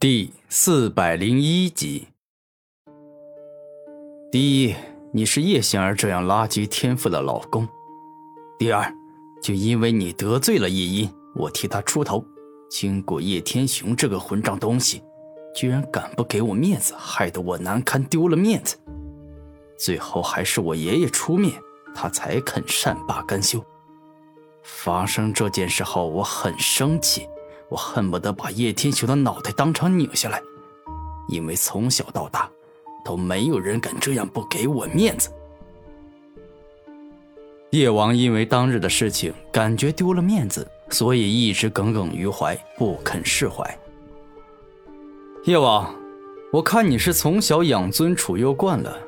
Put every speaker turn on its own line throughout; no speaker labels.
第四百零一集。第一，你是叶仙儿这样垃圾天赋的老公；第二，就因为你得罪了叶音，我替他出头。经过叶天雄这个混账东西，居然敢不给我面子，害得我难堪，丢了面子。最后还是我爷爷出面，他才肯善罢甘休。发生这件事后，我很生气。我恨不得把叶天雄的脑袋当场拧下来，因为从小到大，都没有人敢这样不给我面子。叶王因为当日的事情感觉丢了面子，所以一直耿耿于怀，不肯释怀。叶王，我看你是从小养尊处优惯了，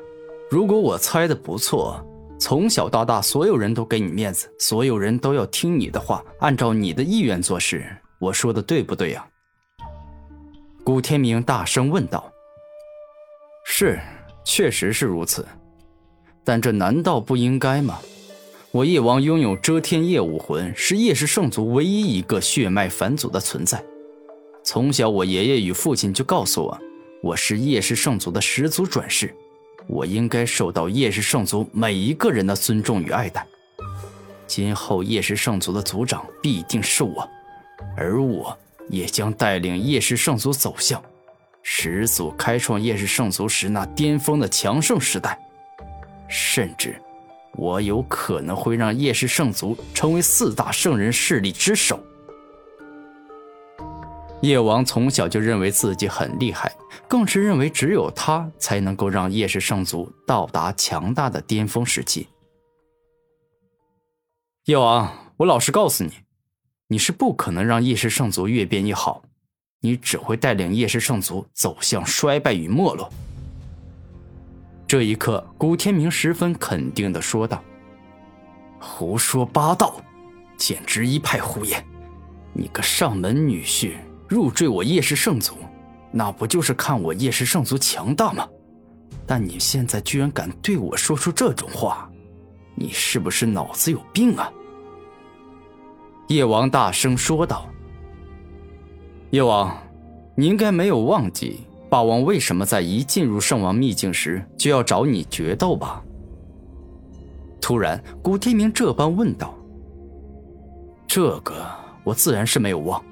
如果我猜的不错，从小到大所有人都给你面子，所有人都要听你的话，按照你的意愿做事。我说的对不对呀？古天明大声问道。是，确实是如此，但这难道不应该吗？我叶王拥有遮天夜武魂，是叶氏圣族唯一一个血脉返祖的存在。从小，我爷爷与父亲就告诉我，我是叶氏圣族的始祖转世，我应该受到叶氏圣族每一个人的尊重与爱戴。今后，叶氏圣族的族长必定是我。而我也将带领叶氏圣族走向始祖开创叶氏圣族时那巅峰的强盛时代，甚至我有可能会让叶氏圣族成为四大圣人势力之首。叶王从小就认为自己很厉害，更是认为只有他才能够让叶氏圣族到达强大的巅峰时期。叶王，我老实告诉你。你是不可能让叶氏圣族越变越好，你只会带领叶氏圣族走向衰败与没落。这一刻，古天明十分肯定的说道：“胡说八道，简直一派胡言！你个上门女婿入赘我叶氏圣族，那不就是看我叶氏圣族强大吗？但你现在居然敢对我说出这种话，你是不是脑子有病啊？”叶王大声说道：“叶王，你应该没有忘记霸王为什么在一进入圣王秘境时就要找你决斗吧？”突然，古天明这般问道：“这个我自然是没有忘。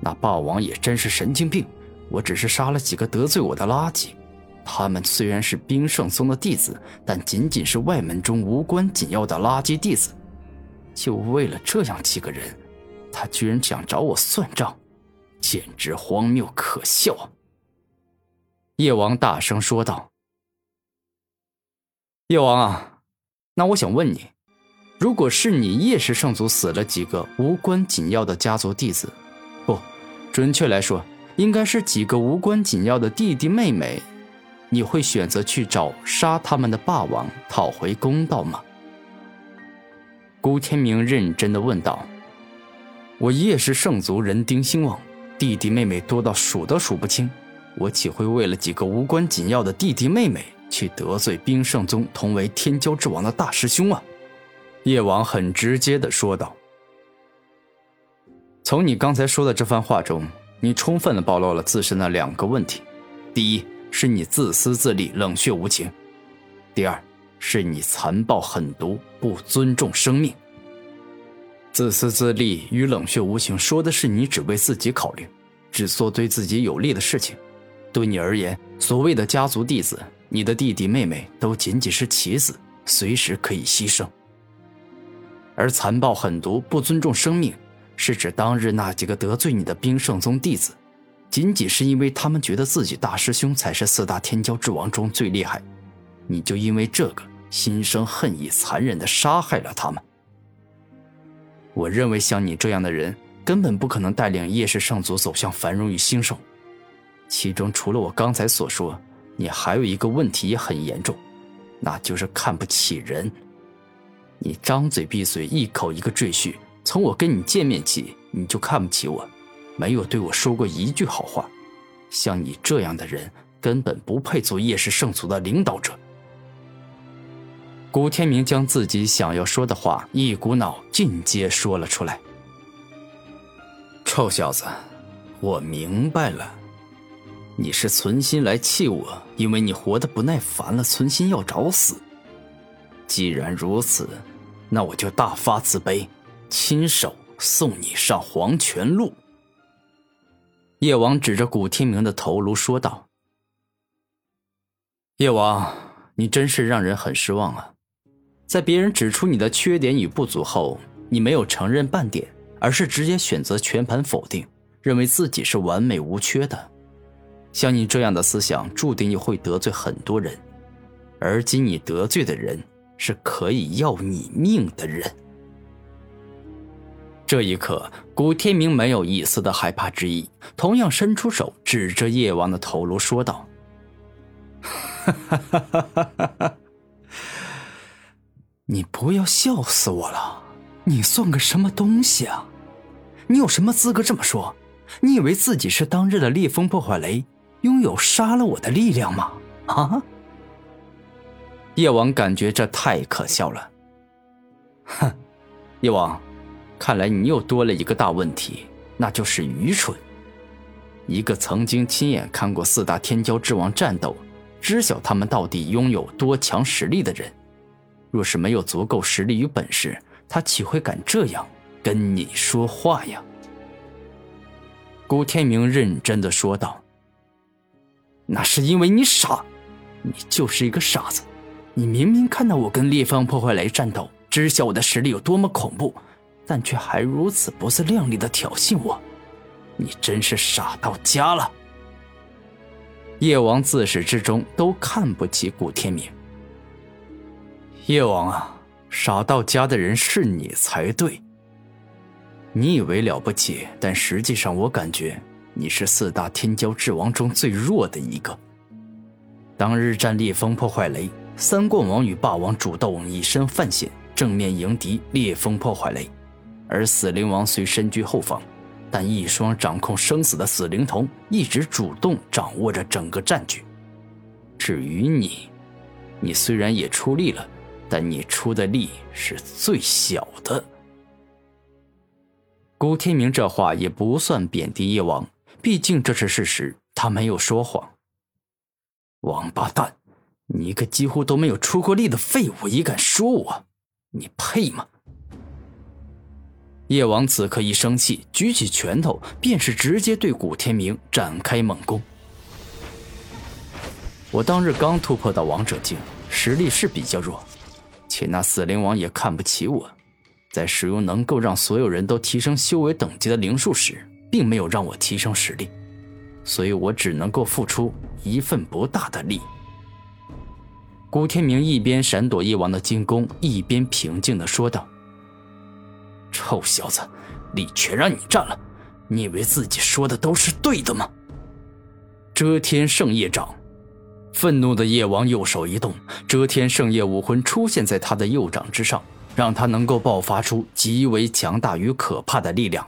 那霸王也真是神经病。我只是杀了几个得罪我的垃圾，他们虽然是冰圣宗的弟子，但仅仅是外门中无关紧要的垃圾弟子。”就为了这样几个人，他居然想找我算账，简直荒谬可笑！叶王大声说道：“叶王啊，那我想问你，如果是你叶氏圣族死了几个无关紧要的家族弟子，不，准确来说，应该是几个无关紧要的弟弟妹妹，你会选择去找杀他们的霸王讨回公道吗？”古天明认真的问道：“我叶氏圣族人丁兴旺，弟弟妹妹多到数都数不清，我岂会为了几个无关紧要的弟弟妹妹去得罪冰圣宗同为天骄之王的大师兄啊？”叶王很直接的说道：“从你刚才说的这番话中，你充分的暴露了自身的两个问题：第一，是你自私自利、冷血无情；第二。”是你残暴狠毒，不尊重生命。自私自利与冷血无情，说的是你只为自己考虑，只做对自己有利的事情。对你而言，所谓的家族弟子，你的弟弟妹妹都仅仅是棋子，随时可以牺牲。而残暴狠毒、不尊重生命，是指当日那几个得罪你的冰圣宗弟子，仅仅是因为他们觉得自己大师兄才是四大天骄之王中最厉害，你就因为这个。心生恨意，残忍的杀害了他们。我认为像你这样的人，根本不可能带领叶氏圣族走向繁荣与兴盛。其中除了我刚才所说，你还有一个问题也很严重，那就是看不起人。你张嘴闭嘴一口一个赘婿，从我跟你见面起，你就看不起我，没有对我说过一句好话。像你这样的人，根本不配做叶氏圣族的领导者。古天明将自己想要说的话一股脑尽皆说了出来。臭小子，我明白了，你是存心来气我，因为你活得不耐烦了，存心要找死。既然如此，那我就大发慈悲，亲手送你上黄泉路。叶王指着古天明的头颅说道：“叶王，你真是让人很失望啊！在别人指出你的缺点与不足后，你没有承认半点，而是直接选择全盘否定，认为自己是完美无缺的。”像你这样的思想，注定你会得罪很多人，而今你得罪的人是可以要你命的人。这一刻，古天明没有一丝的害怕之意，同样伸出手指着叶王的头颅说道：“哈哈哈哈哈哈！你不要笑死我了！你算个什么东西啊？你有什么资格这么说？你以为自己是当日的烈风破坏雷？”拥有杀了我的力量吗？啊！叶王感觉这太可笑了。哼，叶王，看来你又多了一个大问题，那就是愚蠢。一个曾经亲眼看过四大天骄之王战斗，知晓他们到底拥有多强实力的人，若是没有足够实力与本事，他岂会敢这样跟你说话呀？古天明认真的说道。那是因为你傻，你就是一个傻子。你明明看到我跟烈风破坏雷战斗，知晓我的实力有多么恐怖，但却还如此不自量力的挑衅我，你真是傻到家了。叶王自始至终都看不起古天明。叶王啊，傻到家的人是你才对。你以为了不起，但实际上我感觉。你是四大天骄之王中最弱的一个。当日战烈风破坏雷，三冠王与霸王主动以身犯险，正面迎敌烈风破坏雷，而死灵王虽身居后方，但一双掌控生死的死灵童一直主动掌握着整个战局。至于你，你虽然也出力了，但你出的力是最小的。古天明这话也不算贬低叶王。毕竟这是事实，他没有说谎。王八蛋，你一个几乎都没有出过力的废物，也敢说我？你配吗？叶王此刻一生气，举起拳头便是直接对古天明展开猛攻。我当日刚突破到王者境，实力是比较弱，且那死灵王也看不起我，在使用能够让所有人都提升修为等级的灵术时。并没有让我提升实力，所以我只能够付出一份不大的力。古天明一边闪躲叶王的进攻，一边平静的说道：“臭小子，力全让你占了，你以为自己说的都是对的吗？”遮天圣夜掌，愤怒的夜王右手一动，遮天圣夜武魂出现在他的右掌之上，让他能够爆发出极为强大与可怕的力量。